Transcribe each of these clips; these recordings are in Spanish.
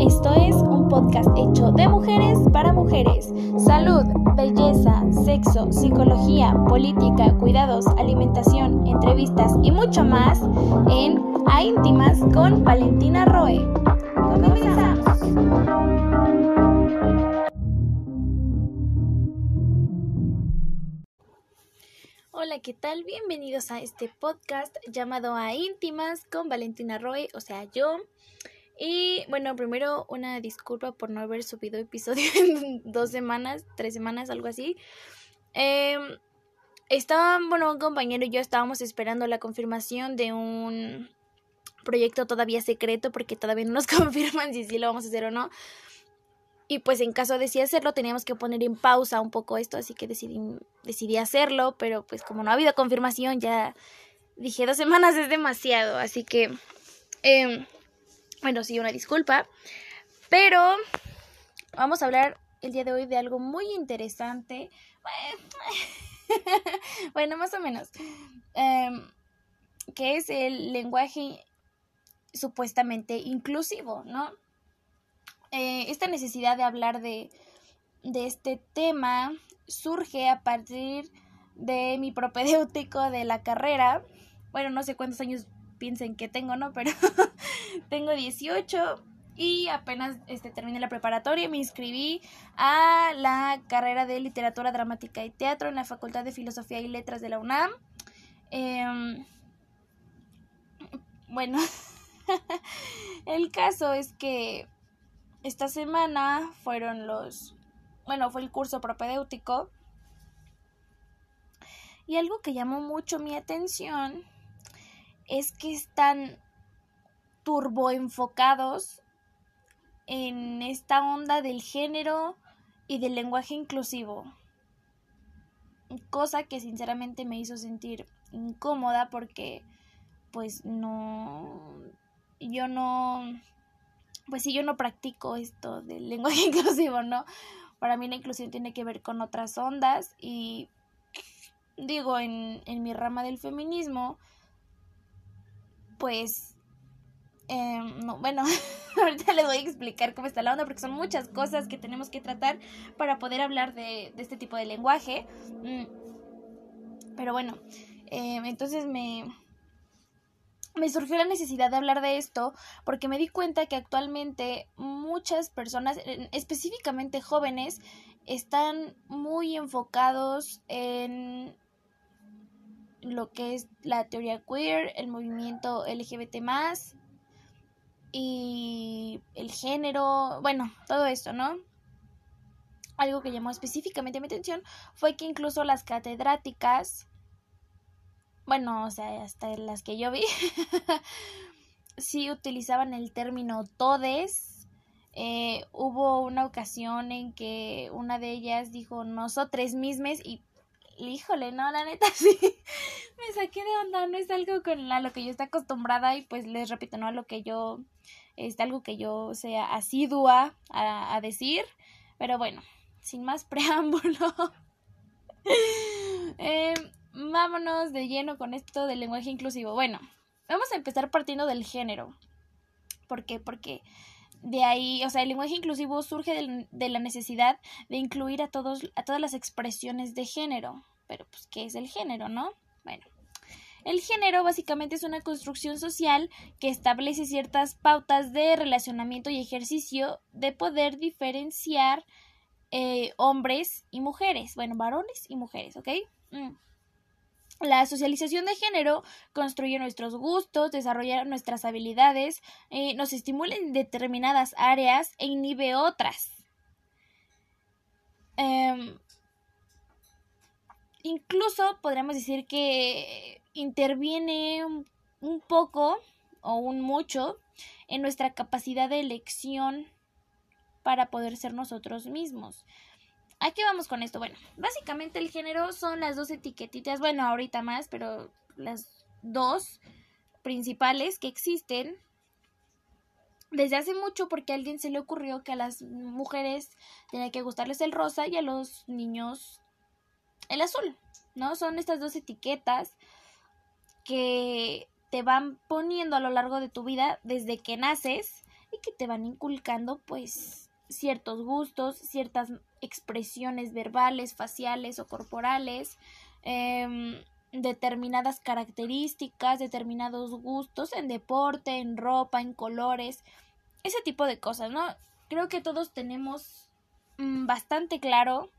Esto es un podcast hecho de mujeres para mujeres. Salud, belleza, sexo, psicología, política, cuidados, alimentación, entrevistas y mucho más en A Íntimas con Valentina Roe. ¿Qué tal? Bienvenidos a este podcast llamado A Íntimas con Valentina Roy, o sea, yo. Y bueno, primero una disculpa por no haber subido episodio en dos semanas, tres semanas, algo así. Eh, estaba, bueno, un compañero y yo estábamos esperando la confirmación de un proyecto todavía secreto porque todavía no nos confirman si sí lo vamos a hacer o no. Y pues en caso de sí hacerlo, teníamos que poner en pausa un poco esto, así que decidí, decidí hacerlo, pero pues como no ha habido confirmación, ya dije dos semanas es demasiado, así que, eh, bueno, sí, una disculpa, pero vamos a hablar el día de hoy de algo muy interesante, bueno, más o menos, eh, que es el lenguaje supuestamente inclusivo, ¿no? Eh, esta necesidad de hablar de, de este tema surge a partir de mi propedéutico de la carrera. Bueno, no sé cuántos años piensen que tengo, ¿no? Pero tengo 18 y apenas este, terminé la preparatoria me inscribí a la carrera de literatura dramática y teatro en la Facultad de Filosofía y Letras de la UNAM. Eh, bueno, el caso es que esta semana fueron los, bueno, fue el curso propedéutico. Y algo que llamó mucho mi atención es que están turbo enfocados en esta onda del género y del lenguaje inclusivo. Cosa que sinceramente me hizo sentir incómoda porque pues no yo no pues si yo no practico esto del lenguaje inclusivo, ¿no? Para mí la inclusión tiene que ver con otras ondas y digo, en, en mi rama del feminismo, pues, eh, no, bueno, ahorita les voy a explicar cómo está la onda porque son muchas cosas que tenemos que tratar para poder hablar de, de este tipo de lenguaje. Mm. Pero bueno, eh, entonces me, me surgió la necesidad de hablar de esto porque me di cuenta que actualmente muchas personas, específicamente jóvenes, están muy enfocados en lo que es la teoría queer, el movimiento LGBT y el género, bueno, todo esto, ¿no? Algo que llamó específicamente mi atención fue que incluso las catedráticas bueno, o sea, hasta las que yo vi, sí utilizaban el término todes. Eh, hubo una ocasión en que una de ellas dijo nosotros mismes y híjole, no, la neta sí, me saqué de onda, no es algo con a lo que yo estoy acostumbrada y pues les repito, no a lo que yo, es algo que yo sea asidua a, a decir, pero bueno, sin más preámbulo. eh, vámonos de lleno con esto del lenguaje inclusivo. Bueno, vamos a empezar partiendo del género. ¿Por qué? Porque de ahí, o sea, el lenguaje inclusivo surge de, la necesidad de incluir a todos, a todas las expresiones de género. Pero, pues, ¿qué es el género, no? Bueno. El género básicamente es una construcción social que establece ciertas pautas de relacionamiento y ejercicio de poder diferenciar eh, hombres y mujeres, bueno, varones y mujeres, ¿ok? Mm. La socialización de género construye nuestros gustos, desarrolla nuestras habilidades, eh, nos estimula en determinadas áreas e inhibe otras. Em, incluso podríamos decir que interviene un, un poco o un mucho en nuestra capacidad de elección para poder ser nosotros mismos. ¿A qué vamos con esto? Bueno, básicamente el género son las dos etiquetitas, bueno, ahorita más, pero las dos principales que existen desde hace mucho porque a alguien se le ocurrió que a las mujeres tenía que gustarles el rosa y a los niños el azul, ¿no? Son estas dos etiquetas que te van poniendo a lo largo de tu vida desde que naces y que te van inculcando pues ciertos gustos, ciertas expresiones verbales, faciales o corporales, em, determinadas características, determinados gustos en deporte, en ropa, en colores, ese tipo de cosas, ¿no? Creo que todos tenemos mm, bastante claro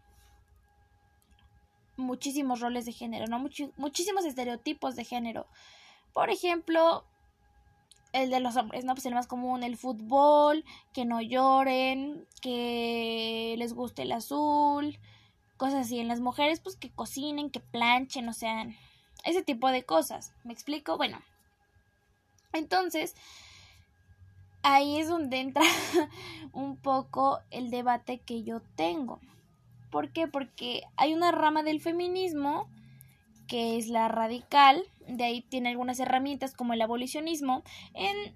muchísimos roles de género, ¿no? muchísimos estereotipos de género. Por ejemplo, el de los hombres, ¿no? Pues el más común, el fútbol, que no lloren, que les guste el azul, cosas así. En las mujeres, pues que cocinen, que planchen, o sea, ese tipo de cosas. ¿Me explico? Bueno. Entonces, ahí es donde entra un poco el debate que yo tengo. ¿Por qué? Porque hay una rama del feminismo que es la radical, de ahí tiene algunas herramientas como el abolicionismo, en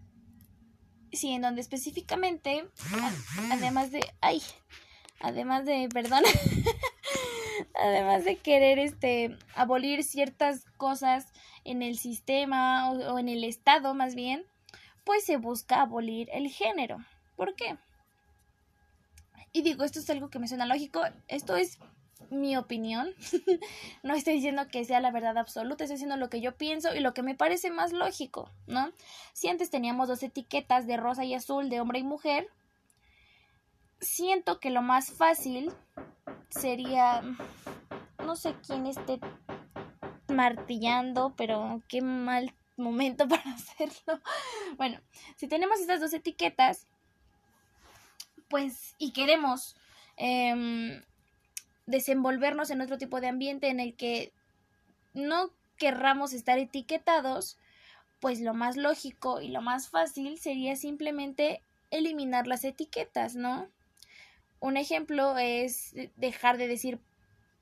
sí, en donde específicamente, además de, ay, además de, perdón, además de querer este abolir ciertas cosas en el sistema o, o en el estado más bien, pues se busca abolir el género. ¿Por qué? Y digo, esto es algo que me suena lógico, esto es mi opinión. no estoy diciendo que sea la verdad absoluta, estoy diciendo lo que yo pienso y lo que me parece más lógico, ¿no? Si antes teníamos dos etiquetas de rosa y azul, de hombre y mujer, siento que lo más fácil sería, no sé quién esté martillando, pero qué mal momento para hacerlo. Bueno, si tenemos estas dos etiquetas, pues, y queremos eh, desenvolvernos en otro tipo de ambiente en el que no querramos estar etiquetados, pues lo más lógico y lo más fácil sería simplemente eliminar las etiquetas, ¿no? Un ejemplo es dejar de decir,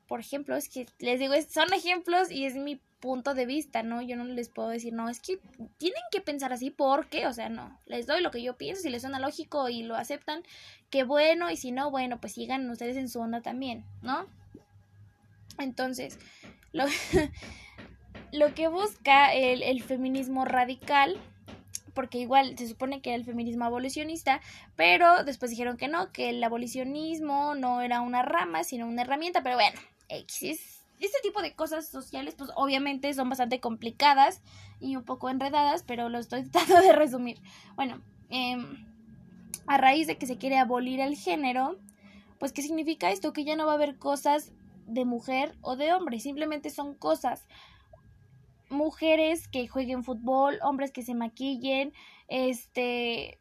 por ejemplo, es que les digo, son ejemplos y es mi punto de vista, ¿no? Yo no les puedo decir, no, es que tienen que pensar así porque, o sea, no, les doy lo que yo pienso, si les suena lógico y lo aceptan, qué bueno, y si no, bueno, pues sigan ustedes en su onda también, ¿no? Entonces, lo, lo que busca el, el feminismo radical, porque igual se supone que era el feminismo abolicionista, pero después dijeron que no, que el abolicionismo no era una rama, sino una herramienta, pero bueno, X este tipo de cosas sociales, pues obviamente son bastante complicadas y un poco enredadas, pero lo estoy tratando de resumir. Bueno, em, a raíz de que se quiere abolir el género, pues ¿qué significa esto? Que ya no va a haber cosas de mujer o de hombre, simplemente son cosas. Mujeres que jueguen fútbol, hombres que se maquillen, este,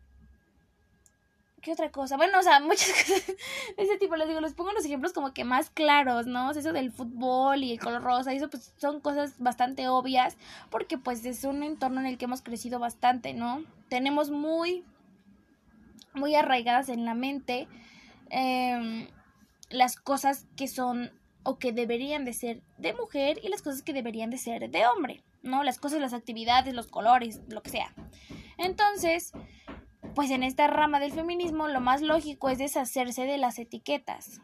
¿Qué otra cosa? Bueno, o sea, muchas cosas de ese tipo. Les digo, les pongo los ejemplos como que más claros, ¿no? eso del fútbol y el color rosa, eso pues son cosas bastante obvias, porque pues es un entorno en el que hemos crecido bastante, ¿no? Tenemos muy, muy arraigadas en la mente em, las cosas que son o que deberían de ser de mujer y las cosas que deberían de ser de hombre, ¿no? Las cosas, las actividades, los colores, lo que sea. Entonces, pues en esta rama del feminismo lo más lógico es deshacerse de las etiquetas.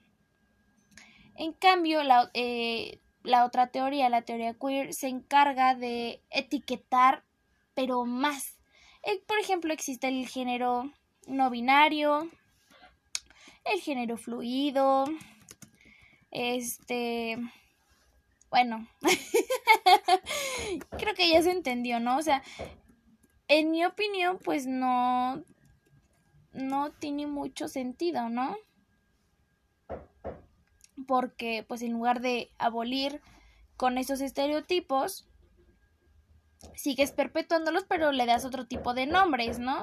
En cambio, la, eh, la otra teoría, la teoría queer, se encarga de etiquetar, pero más. Eh, por ejemplo, existe el género no binario, el género fluido, este, bueno, creo que ya se entendió, ¿no? O sea, en mi opinión, pues no, no tiene mucho sentido, ¿no? Porque pues en lugar de abolir con esos estereotipos, sigues perpetuándolos, pero le das otro tipo de nombres, ¿no?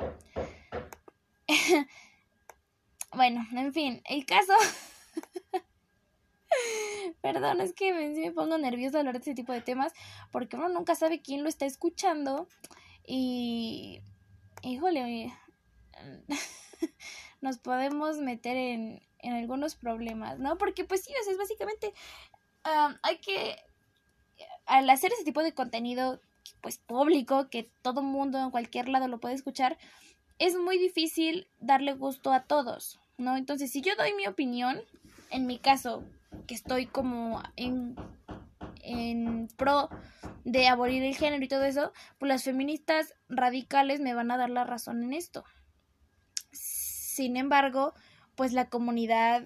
bueno, en fin, el caso... Perdón, es que me, pongo nerviosa al hablar de ese tipo de temas porque uno nunca sabe quién lo está escuchando y... Híjole, nos podemos meter en, en algunos problemas, ¿no? Porque pues sí, es básicamente hay que, al hacer ese tipo de contenido, pues público, que todo mundo en cualquier lado lo puede escuchar, es muy difícil darle gusto a todos, ¿no? Entonces, si yo doy mi opinión, en mi caso, que estoy como en, en pro de abolir el género y todo eso, pues las feministas radicales me van a dar la razón en esto. Sin embargo, pues la comunidad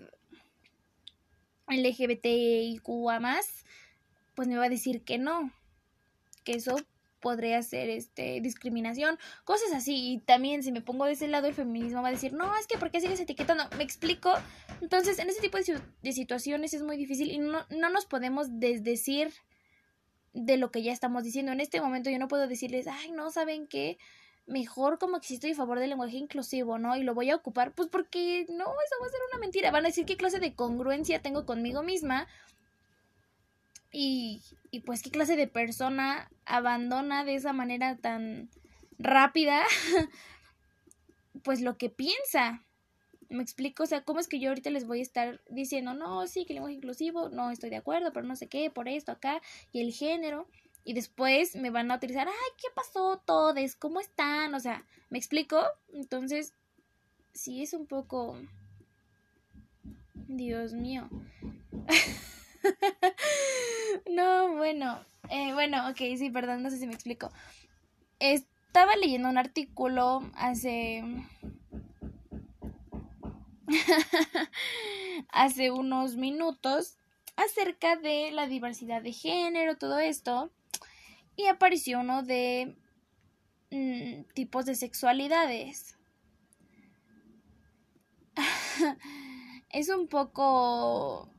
LGBTIQA más, pues me va a decir que no, que eso podría ser este discriminación, cosas así. Y también si me pongo de ese lado el feminismo va a decir, "No, es que ¿por qué sigues etiquetando?" ¿Me explico? Entonces, en ese tipo de, de situaciones es muy difícil y no, no nos podemos desdecir de lo que ya estamos diciendo. En este momento yo no puedo decirles, "Ay, no, ¿saben qué?" Mejor como que si estoy a favor del lenguaje inclusivo, ¿no? Y lo voy a ocupar, pues porque no, eso va a ser una mentira. Van a decir qué clase de congruencia tengo conmigo misma. Y, y pues qué clase de persona abandona de esa manera tan rápida, pues lo que piensa. ¿Me explico? O sea, ¿cómo es que yo ahorita les voy a estar diciendo, no, sí, que lenguaje inclusivo, no estoy de acuerdo, pero no sé qué, por esto, acá, y el género? Y después me van a utilizar, ay, ¿qué pasó todos? ¿Cómo están? O sea, ¿me explico? Entonces, sí es un poco... Dios mío. no, bueno. Eh, bueno, ok, sí, perdón, no sé si me explico. Estaba leyendo un artículo hace... hace unos minutos acerca de la diversidad de género, todo esto y apareció uno de mm, tipos de sexualidades. es un poco,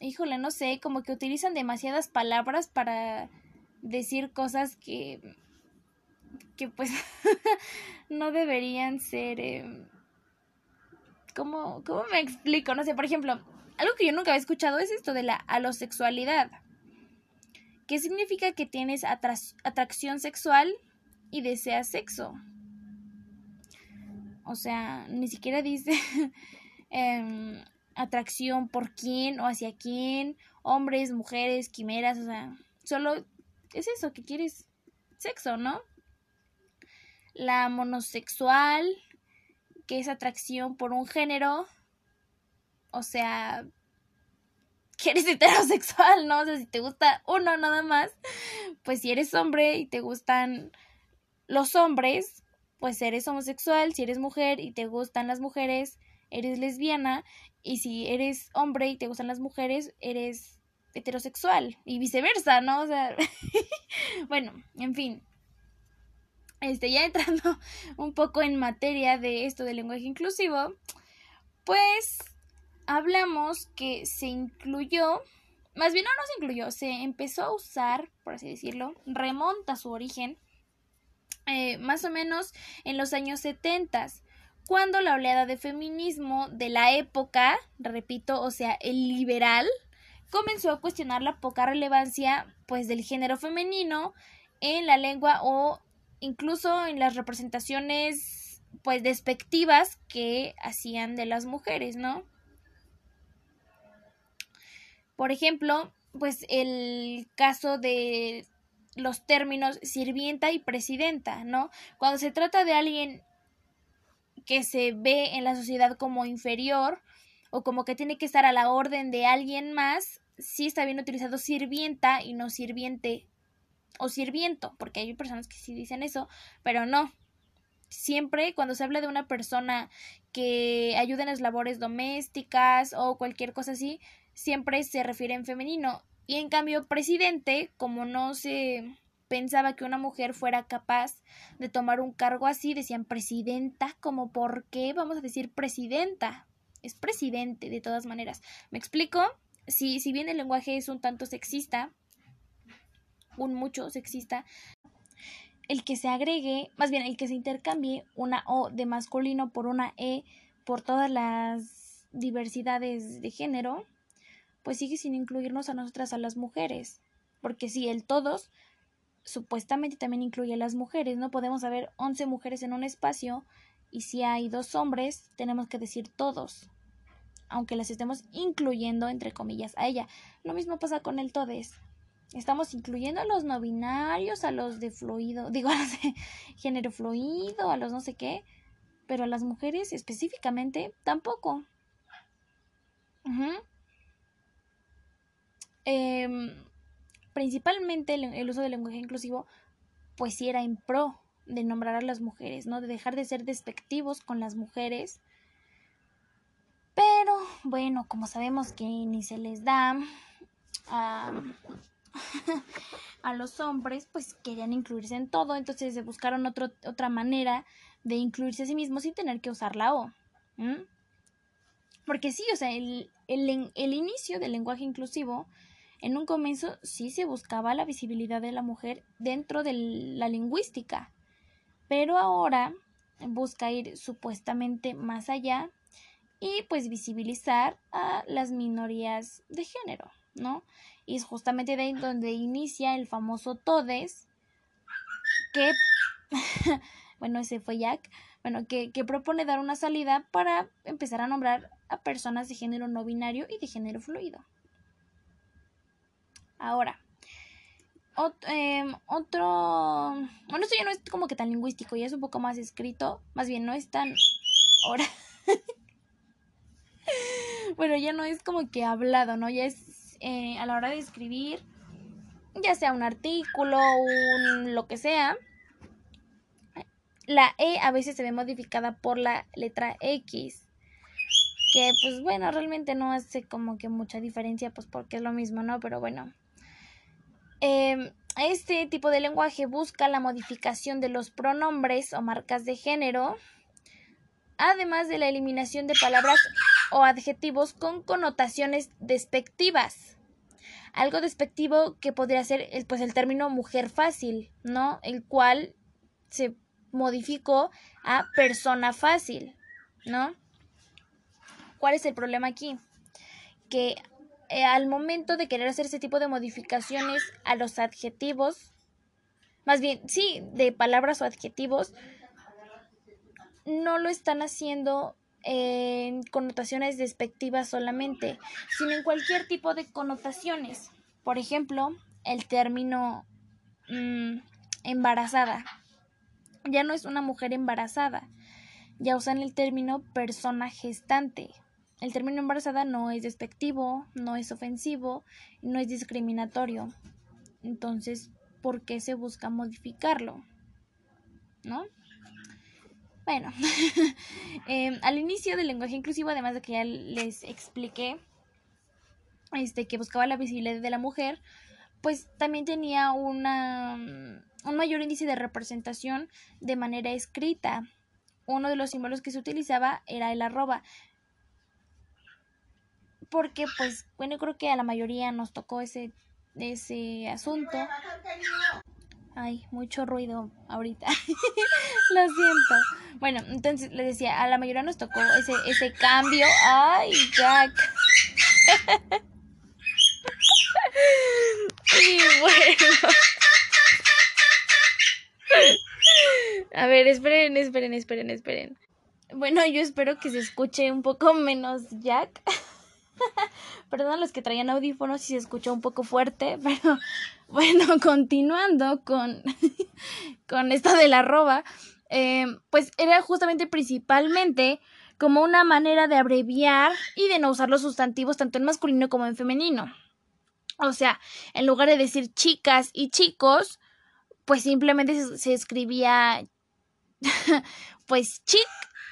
híjole, no sé, como que utilizan demasiadas palabras para decir cosas que, que pues no deberían ser... Eh, ¿cómo, ¿Cómo me explico? No sé, por ejemplo, algo que yo nunca había escuchado es esto de la alosexualidad. ¿Qué significa que tienes atracción sexual y deseas sexo. O sea, ni siquiera dice em, atracción por quién o hacia quién, hombres, mujeres, quimeras, o sea, solo es eso, que quieres sexo, ¿no? La monosexual, que es atracción por un género, o sea, que eres heterosexual, ¿no? O sea, si te gusta uno nada más, pues si eres hombre y te gustan los hombres, pues eres homosexual, si eres mujer y te gustan las mujeres, eres lesbiana, y si eres hombre y te gustan las mujeres, eres heterosexual, y viceversa, ¿no? O sea, bueno, en fin. Este, ya entrando un poco en materia de esto del lenguaje inclusivo, pues hablamos que se incluyó, más bien no, no se incluyó, se empezó a usar, por así decirlo, remonta su origen, eh, más o menos en los años 70, cuando la oleada de feminismo de la época, repito, o sea, el liberal, comenzó a cuestionar la poca relevancia pues del género femenino en la lengua o incluso en las representaciones pues despectivas que hacían de las mujeres, ¿no? Por ejemplo, pues el caso de los términos sirvienta y presidenta, ¿no? Cuando se trata de alguien que se ve en la sociedad como inferior o como que tiene que estar a la orden de alguien más, sí está bien utilizado sirvienta y no sirviente o sirviento, porque hay personas que sí dicen eso, pero no. Siempre cuando se habla de una persona que ayuda en las labores domésticas o cualquier cosa así, siempre se refiere en femenino. Y en cambio, presidente, como no se pensaba que una mujer fuera capaz de tomar un cargo así, decían presidenta, como por qué vamos a decir presidenta. Es presidente, de todas maneras. ¿Me explico? Si, si bien el lenguaje es un tanto sexista, un mucho sexista, el que se agregue, más bien el que se intercambie una O de masculino por una E por todas las diversidades de género, pues sigue sin incluirnos a nosotras, a las mujeres. Porque si el todos supuestamente también incluye a las mujeres, no podemos haber 11 mujeres en un espacio y si hay dos hombres, tenemos que decir todos, aunque las estemos incluyendo entre comillas a ella. Lo mismo pasa con el todes. Estamos incluyendo a los no binarios, a los de fluido, digo, a los de género fluido, a los no sé qué, pero a las mujeres específicamente tampoco. Principalmente el, uso del lenguaje inclusivo, pues sí era en pro de nombrar a las mujeres, ¿no? De dejar de ser despectivos con las mujeres. Pero bueno, como sabemos que ni se les da a, a los hombres, pues querían incluirse en todo, entonces se buscaron otra manera de incluirse a sí mismos sin tener que usar la O. Porque sí, o sea, el, el, el inicio del lenguaje inclusivo en un comienzo sí se buscaba la visibilidad de la mujer dentro de la lingüística, pero ahora busca ir supuestamente más allá y pues visibilizar a las minorías de género, ¿no? Y es justamente de ahí donde inicia el famoso todes que bueno, ese fue Jack, bueno, que, que propone dar una salida para empezar a nombrar a personas de género no binario y de género fluido. Ahora, em, otro, bueno, esto ya no es como que tan lingüístico, ya es un poco más escrito, más bien no es tan, ahora, bueno, ya no es como que hablado, ¿no? Ya es eh, a la hora de escribir, ya sea un artículo, un lo que sea, la E a veces se ve modificada por la letra X que pues bueno, realmente no hace como que mucha diferencia, pues porque es lo mismo, ¿no? Pero bueno, Em, este tipo de lenguaje busca la modificación de los pronombres o marcas de género, además de la eliminación de palabras o adjetivos con connotaciones despectivas. Algo despectivo que podría ser pues, el término mujer fácil, ¿no? El cual se modificó a persona fácil, ¿no? ¿Cuál es el problema aquí? Que eh, al momento de querer hacer ese tipo de modificaciones a los adjetivos, más bien, sí, de palabras o adjetivos, no lo están haciendo en connotaciones despectivas solamente, sino en cualquier tipo de connotaciones. Por ejemplo, el término mm, embarazada. Ya no es una mujer embarazada, ya usan el término persona gestante. El término embarazada no es despectivo, no es ofensivo, no es discriminatorio. Entonces, ¿por qué se busca modificarlo? ¿No? Bueno, em, al inicio del lenguaje inclusivo, además de que ya les expliqué este, que buscaba la visibilidad de la mujer, pues también tenía una, un mayor índice de representación de manera escrita. Uno de los símbolos que se utilizaba era el arroba, porque pues bueno, creo que a la mayoría nos tocó ese, ese asunto. Ay, mucho ruido ahorita. Lo siento. Bueno, entonces les decía, a la mayoría nos tocó ese, ese cambio. Ay, Jack. y bueno. A ver, esperen, esperen, esperen, esperen. Bueno, yo espero que se escuche un poco menos Jack. Perdón los que traían audífonos si se escuchó un poco fuerte, pero bueno, continuando con, con esto de la arroba, eh, pues era justamente principalmente como una manera de abreviar y de no usar los sustantivos tanto en masculino como en femenino. O sea, en lugar de decir chicas y chicos, pues simplemente se, se escribía pues chic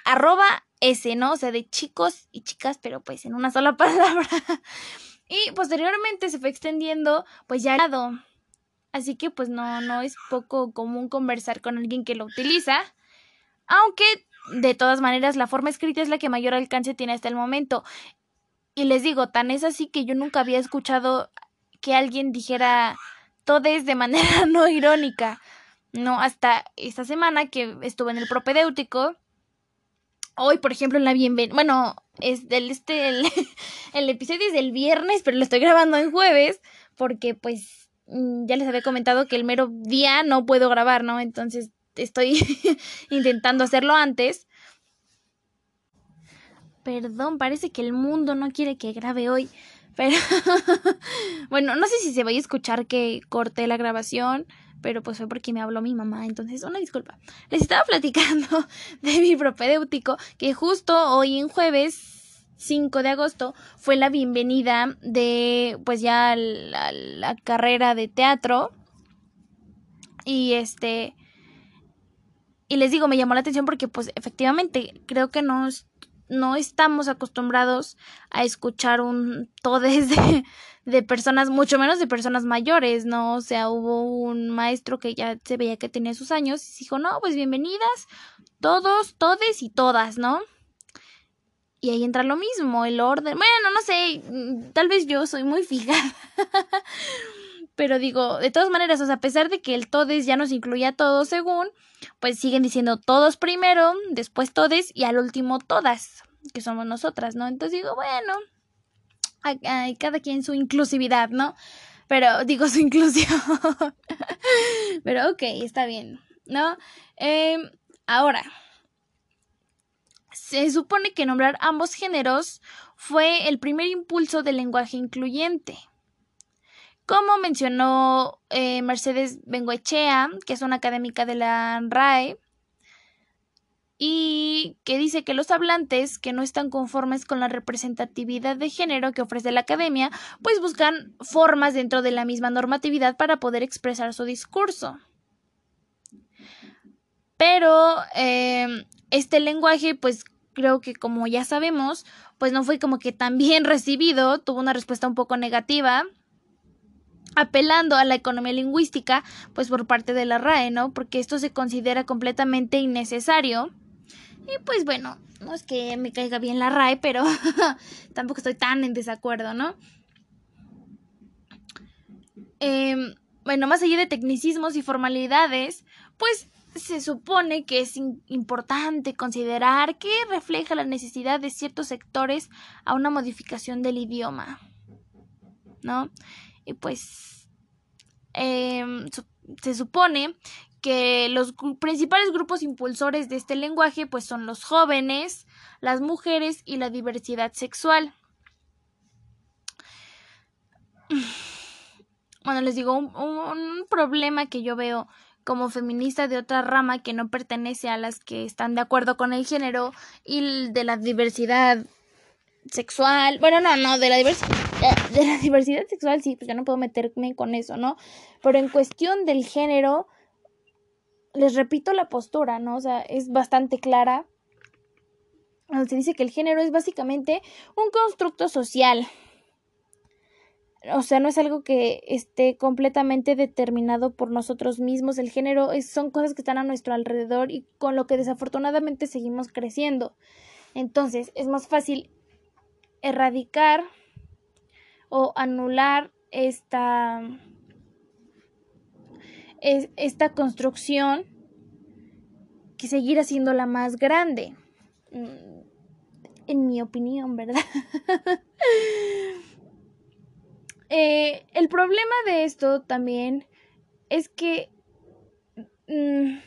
arroba ese, ¿no? O sea, de chicos y chicas, pero pues en una sola palabra. y posteriormente se fue extendiendo, pues ya Así que pues no, no es poco común conversar con alguien que lo utiliza. Aunque de todas maneras la forma escrita es la que mayor alcance tiene hasta el momento. Y les digo, tan es así que yo nunca había escuchado que alguien dijera todes de manera no irónica. No, hasta esta semana que estuve en el propedéutico hoy, por ejemplo, en la bienvenida, bueno, es del este, el, episodio es del viernes, pero lo estoy grabando en jueves, porque pues mm, ya les había comentado que el mero día no puedo grabar, ¿no? Entonces estoy intentando hacerlo antes. Perdón, parece que el mundo no quiere que grabe hoy. Pero bueno, no sé si se va a escuchar que corté la grabación pero pues fue porque me habló mi mamá, entonces una disculpa. Les estaba platicando de mi propedéutico que justo hoy en jueves 5 de agosto fue la bienvenida de pues ya la, la carrera de teatro y este y les digo me llamó la atención porque pues efectivamente creo que no no estamos acostumbrados a escuchar un todes de, de personas, mucho menos de personas mayores, ¿no? O sea, hubo un maestro que ya se veía que tenía sus años y dijo, no, pues bienvenidas, todos, todes y todas, ¿no? Y ahí entra lo mismo, el orden. Bueno, no sé, mm, tal vez yo soy muy fijada. Pero digo, de todas maneras, o sea, a pesar de que el todes ya nos incluía todo según, pues siguen diciendo todos primero, después todes y al último todas, que somos nosotras, ¿no? Entonces digo, bueno, hay, cada quien su inclusividad, ¿no? Pero digo su inclusión. Pero ok, está bien, ¿no? Eh, ahora, se supone que nombrar ambos géneros fue el primer impulso del lenguaje incluyente. Como mencionó eh, Mercedes Bengoechea, que es una académica de la RAE, y que dice que los hablantes que no están conformes con la representatividad de género que ofrece la academia, pues buscan formas dentro de la misma normatividad para poder expresar su discurso. Pero eh, este lenguaje, pues creo que como ya sabemos, pues no fue como que tan bien recibido, tuvo una respuesta un poco negativa apelando a la economía lingüística, pues por parte de la RAE, ¿no? Porque esto se considera completamente innecesario. Y pues bueno, no es que me caiga bien la RAE, pero tampoco estoy tan en desacuerdo, ¿no? Em, bueno, más allá de tecnicismos y formalidades, pues se supone que es importante considerar que refleja la necesidad de ciertos sectores a una modificación del idioma, ¿no? Y pues em, se supone que los principales grupos impulsores de este lenguaje pues son los jóvenes, las mujeres y la diversidad sexual. Bueno, les digo, un problema que yo veo como feminista de otra rama que no pertenece a las que están de acuerdo con el género y de la diversidad sexual. Bueno, no, no, de la diversidad de la diversidad sexual sí, pues yo no puedo meterme con eso, ¿no? Pero en cuestión del género les repito la postura, ¿no? O sea, es bastante clara. Se dice que el género es básicamente un constructo social, o sea, no es algo que esté completamente determinado por nosotros mismos. El género son cosas que están a nuestro alrededor y con lo que desafortunadamente seguimos creciendo. Entonces, es más fácil erradicar o anular esta, esta construcción que seguir haciéndola más grande. Mm, en mi opinión, ¿verdad? Eh, el problema de esto también es que mm,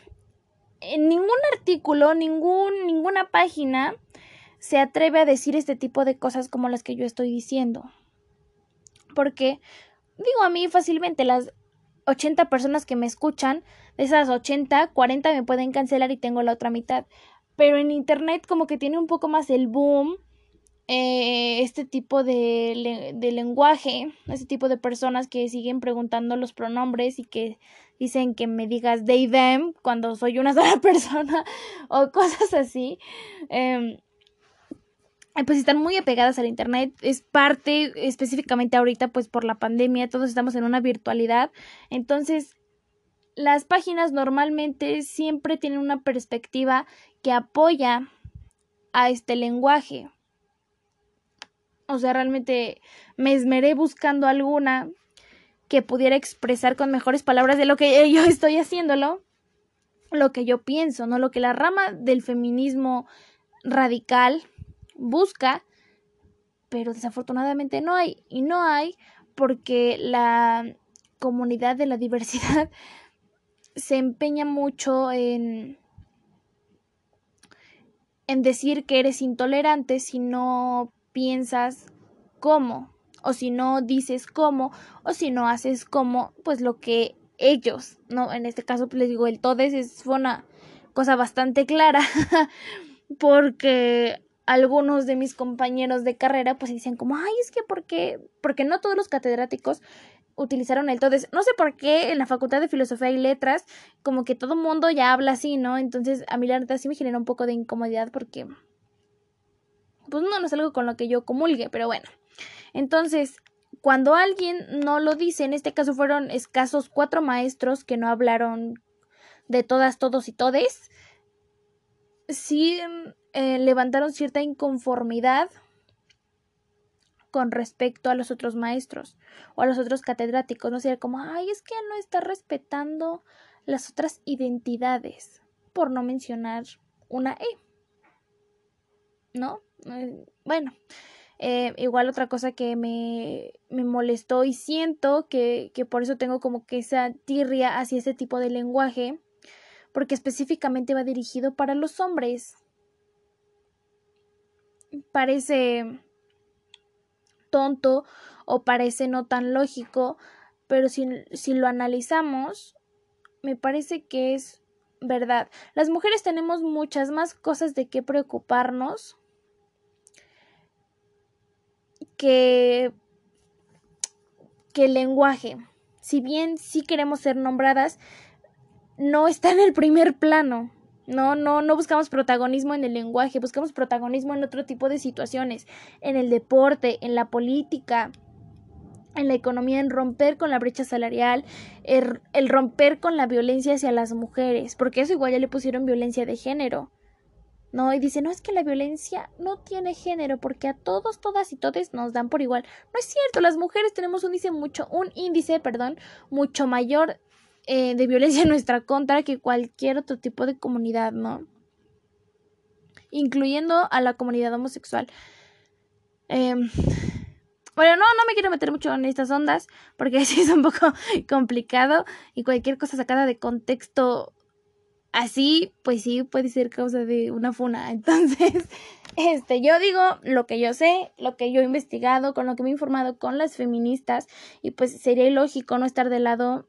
en ningún artículo, ningún, ninguna página se atreve a decir este tipo de cosas como las que yo estoy diciendo. Porque, digo, a mí fácilmente las 80 personas que me escuchan, de esas 80, 40 me pueden cancelar y tengo la otra mitad. Pero en Internet como que tiene un poco más el boom eh, este tipo de, de, lenguaje, este tipo de personas que siguen preguntando los pronombres y que dicen que me digas they, them cuando soy una sola persona o cosas así. Eh, pues están muy apegadas al internet, es parte específicamente ahorita pues por la pandemia, todos estamos en una virtualidad, entonces las páginas normalmente siempre tienen una perspectiva que apoya a este lenguaje. O sea, realmente me esmeré buscando alguna que pudiera expresar con mejores palabras de lo que yo estoy haciéndolo, lo que yo pienso, ¿no? Lo que la rama del feminismo radical busca, pero desafortunadamente no hay. Y no hay porque la comunidad de la diversidad se empeña mucho en en decir que eres intolerante si no piensas cómo, o si no dices cómo, o si no haces cómo, pues lo que ellos, ¿no? En este caso pues les digo, el todes es, fue una cosa bastante clara, porque algunos de mis compañeros de carrera pues dicen como, ay, es que porque, porque no todos los catedráticos utilizaron el entonces no sé por qué en la Facultad de Filosofía y Letras como que todo mundo ya habla así, ¿no? Entonces a mí la verdad sí me genera un poco de incomodidad porque pues no es algo con lo que yo comulgue, pero bueno. Entonces, cuando alguien no lo dice, en este caso fueron escasos cuatro maestros que no hablaron de todas, todos y todes, sí eh, levantaron cierta inconformidad con respecto a los otros maestros o a los otros catedráticos, no sé, como, ay, es que no está respetando las otras identidades, por no mencionar una E, ¿no? Eh, bueno, eh, igual otra cosa que me, me molestó y siento que, que por eso tengo como que esa tirria hacia ese tipo de lenguaje, porque específicamente va dirigido para los hombres. Parece tonto o parece no tan lógico, pero si, si lo analizamos, me parece que es verdad. Las mujeres tenemos muchas más cosas de qué preocuparnos que, que el lenguaje. Si bien sí queremos ser nombradas, no está en el primer plano. No, no, no buscamos protagonismo en el lenguaje, buscamos protagonismo en otro tipo de situaciones, en el deporte, en la política, en la economía, en romper con la brecha salarial, el, el, romper con la violencia hacia las mujeres, porque eso igual ya le pusieron violencia de género. No, y dice, no es que la violencia no tiene género, porque a todos, todas y todes nos dan por igual. No es cierto, las mujeres tenemos un índice mucho, un índice, perdón, mucho mayor eh, de violencia en nuestra contra que cualquier otro tipo de comunidad, ¿no? Incluyendo a la comunidad homosexual. Em, bueno, no, no me quiero meter mucho en estas ondas porque así es un poco complicado y cualquier cosa sacada de contexto así, pues sí puede ser causa de una funa. Entonces, este, yo digo lo que yo sé, lo que yo he investigado, con lo que me he informado con las feministas y pues sería ilógico no estar del lado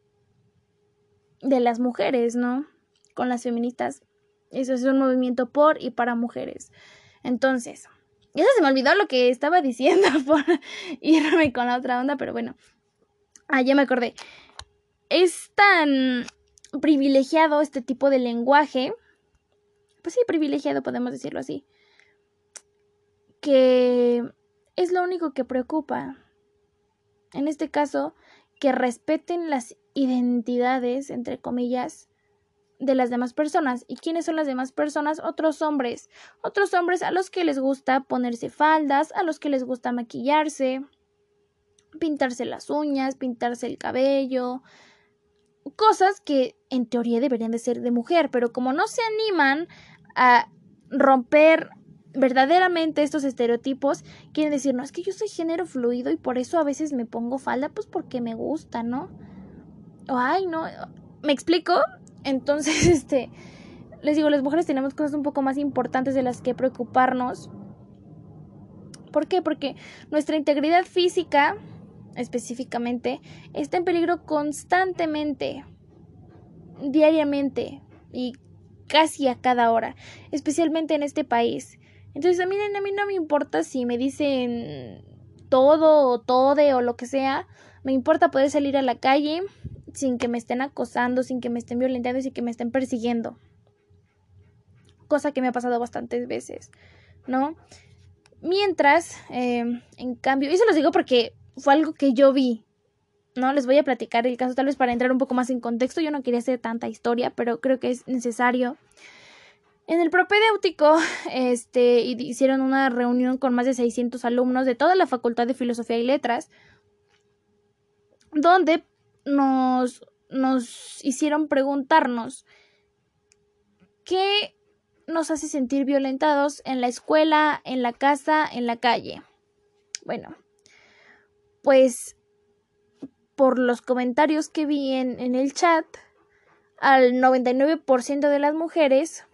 de las mujeres, ¿no? Con las feministas. Eso es un movimiento por y para mujeres. Entonces, ya se me olvidó lo que estaba diciendo por irme con la otra onda, pero bueno. Ah, ya me acordé. Es tan privilegiado este tipo de lenguaje. Pues sí, privilegiado, podemos decirlo así. Que es lo único que preocupa. En este caso, que respeten las identidades, entre comillas, de las demás personas. ¿Y quiénes son las demás personas? Otros hombres. Otros hombres a los que les gusta ponerse faldas, a los que les gusta maquillarse, pintarse las uñas, pintarse el cabello. Cosas que en teoría deberían de ser de mujer, pero como no se animan a romper verdaderamente estos estereotipos quieren decir, no, es que yo soy género fluido y por eso a veces me pongo falda, pues porque me gusta, ¿no? ay, no, ¿me explico? Entonces, este, les digo, las mujeres tenemos cosas un poco más importantes de las que preocuparnos. ¿Por qué? Porque nuestra integridad física, específicamente, está en peligro constantemente, diariamente y casi a cada hora, especialmente en este país. Entonces, a mí, a mí no me importa si me dicen todo o tode o lo que sea, me importa poder salir a la calle sin que me estén acosando, sin que me estén violentando y sin que me estén persiguiendo. Cosa que me ha pasado bastantes veces, ¿no? Mientras, em, en cambio, y se los digo porque fue algo que yo vi, ¿no? Les voy a platicar el caso tal vez para entrar un poco más en contexto. Yo no quería hacer tanta historia, pero creo que es necesario. En el propedéutico, este, hicieron una reunión con más de 600 alumnos de toda la Facultad de Filosofía y Letras, donde nos, nos hicieron preguntarnos qué nos hace sentir violentados en la escuela, en la casa, en la calle. Bueno, pues por los comentarios que vi en, en el chat, al 99% de las mujeres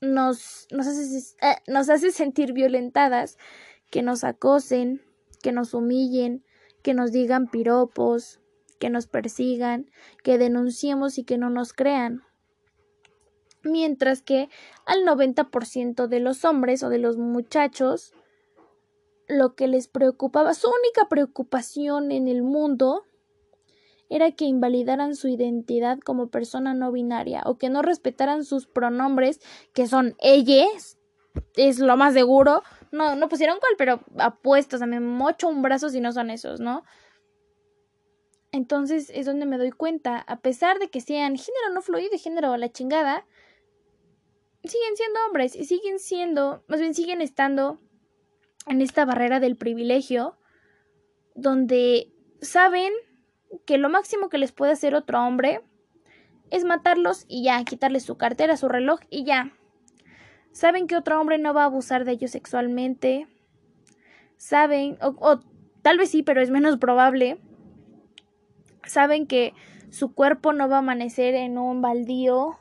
nos, nos, hace, eh, nos hace sentir violentadas, que nos acosen, que nos humillen, que nos digan piropos, que nos persigan, que denunciemos y que no nos crean. Mientras que al 90% de los hombres o de los muchachos lo que les preocupaba, su única preocupación en el mundo era que invalidaran su identidad como persona no binaria o que no respetaran sus pronombres, que son ellas, es lo más seguro. No, no pusieron cuál, pero apuestos, a me mocho un brazo si no son esos, ¿no? Entonces es donde me doy cuenta, a pesar de que sean género no fluido y género a la chingada, siguen siendo hombres y siguen siendo, más bien siguen estando en esta barrera del privilegio, donde saben que lo máximo que les puede hacer otro hombre es matarlos y ya, quitarles su cartera, su reloj y ya. Saben que otro hombre no va a abusar de ellos sexualmente. Saben, o, tal vez sí, pero es menos probable. Saben que su cuerpo no va a amanecer en un baldío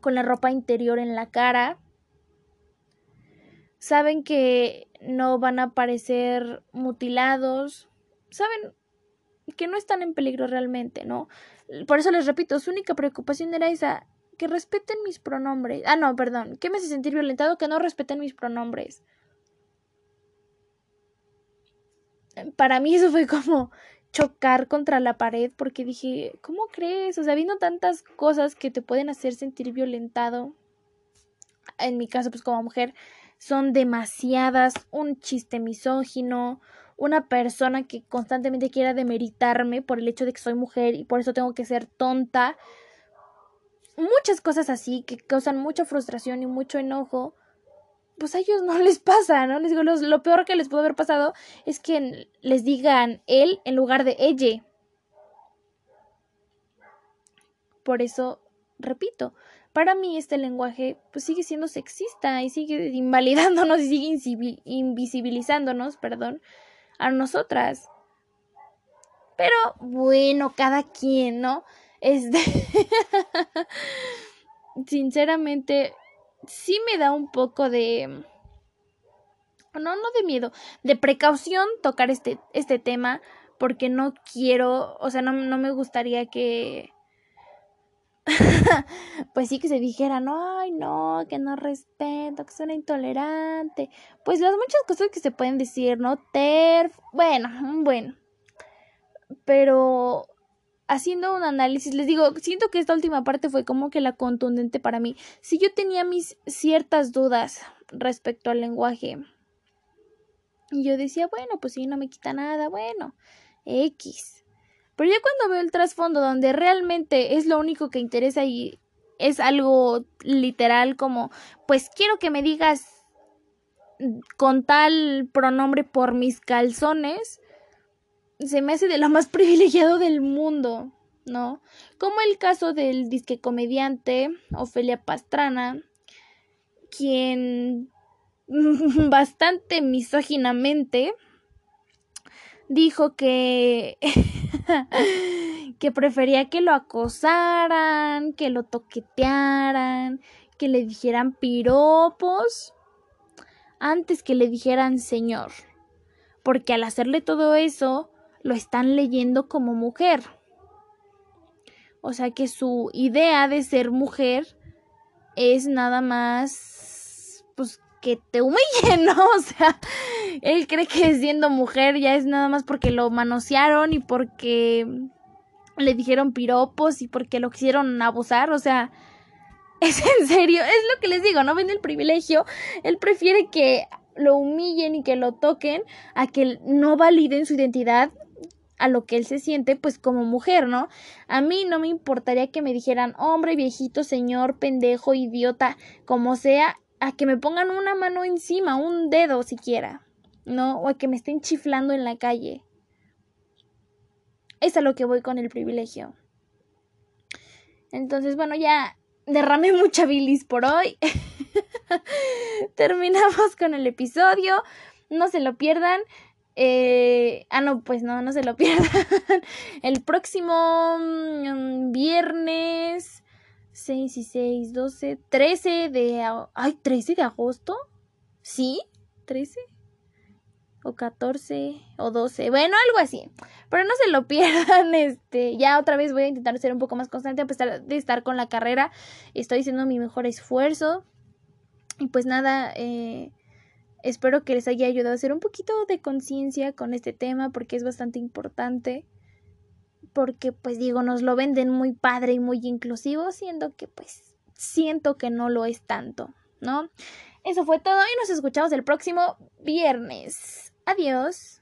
con la ropa interior en la cara. Saben que no van a aparecer mutilados. Saben que no están en peligro realmente, ¿no? Por eso les repito, su única preocupación era esa, que respeten mis pronombres. Ah, no, perdón, que me hace sentir violentado que no respeten mis pronombres. Para mí eso fue como chocar contra la pared porque dije, ¿cómo crees? O sea, viendo tantas cosas que te pueden hacer sentir violentado, en mi caso, pues como mujer, son demasiadas, un chiste misógino, una persona que constantemente quiera demeritarme por el hecho de que soy mujer y por eso tengo que ser tonta. Muchas cosas así que causan mucha frustración y mucho enojo. Pues a ellos no les pasa, ¿no? Les digo, lo peor que les pudo haber pasado es que les digan él en lugar de ella. Por eso, repito, para mí este lenguaje pues sigue siendo sexista y sigue invalidándonos y sigue invisibilizándonos, perdón, a nosotras. Pero bueno, cada quien, ¿no? Este. Sinceramente, sí me da un poco de. No, no de miedo, de precaución tocar este, este tema, porque no quiero, o sea, no, no me gustaría que pues sí que se dijera, no, ay, no, que no respeto, que suena intolerante. Pues las muchas cosas que se pueden decir, ¿no? TERF, bueno, bueno. Pero haciendo un análisis, les digo, siento que esta última parte fue como que la contundente para mí. Si yo tenía mis ciertas dudas respecto al lenguaje, y yo decía, bueno, pues si no me quita nada, bueno, X. Pero ya cuando veo el trasfondo donde realmente es lo único que interesa y es algo literal como, pues quiero que me digas con tal pronombre por mis calzones, se me hace de lo más privilegiado del mundo, ¿no? Como el caso del disque comediante Ofelia Pastrana, quien bastante misóginamente dijo que que prefería que lo acosaran, que lo toquetearan, que le dijeran piropos antes que le dijeran señor, porque al hacerle todo eso lo están leyendo como mujer. O sea que su idea de ser mujer es nada más que te humillen, ¿no? O sea, él cree que siendo mujer ya es nada más porque lo manosearon y porque le dijeron piropos y porque lo quisieron abusar, o sea, es en serio, es lo que les digo, no ven el privilegio, él prefiere que lo humillen y que lo toquen a que no validen su identidad a lo que él se siente pues como mujer, ¿no? A mí no me importaría que me dijeran hombre, viejito, señor, pendejo, idiota, como sea, a que me pongan una mano encima, un dedo siquiera, ¿no? O a que me estén chiflando en la calle. Es a lo que voy con el privilegio. Entonces, bueno, ya derramé mucha bilis por hoy. Terminamos con el episodio. No se lo pierdan. Eh, ah, no, pues no, no se lo pierdan. el próximo mm, viernes 6 y 6, 12, 13 de... Ay, 13 de agosto. ¿Sí? ¿13? O 14 o 12. Bueno, algo así. Pero no se lo pierdan, este, ya otra vez voy a intentar ser un poco más constante a pesar de estar con la carrera. Estoy haciendo mi mejor esfuerzo. Y pues nada, eh, espero que les haya ayudado a hacer un poquito de conciencia con este tema porque es bastante importante. Porque pues digo, nos lo venden muy padre y muy inclusivo, siendo que pues siento que no lo es tanto, ¿no? Eso fue todo y nos escuchamos el próximo viernes. Adiós.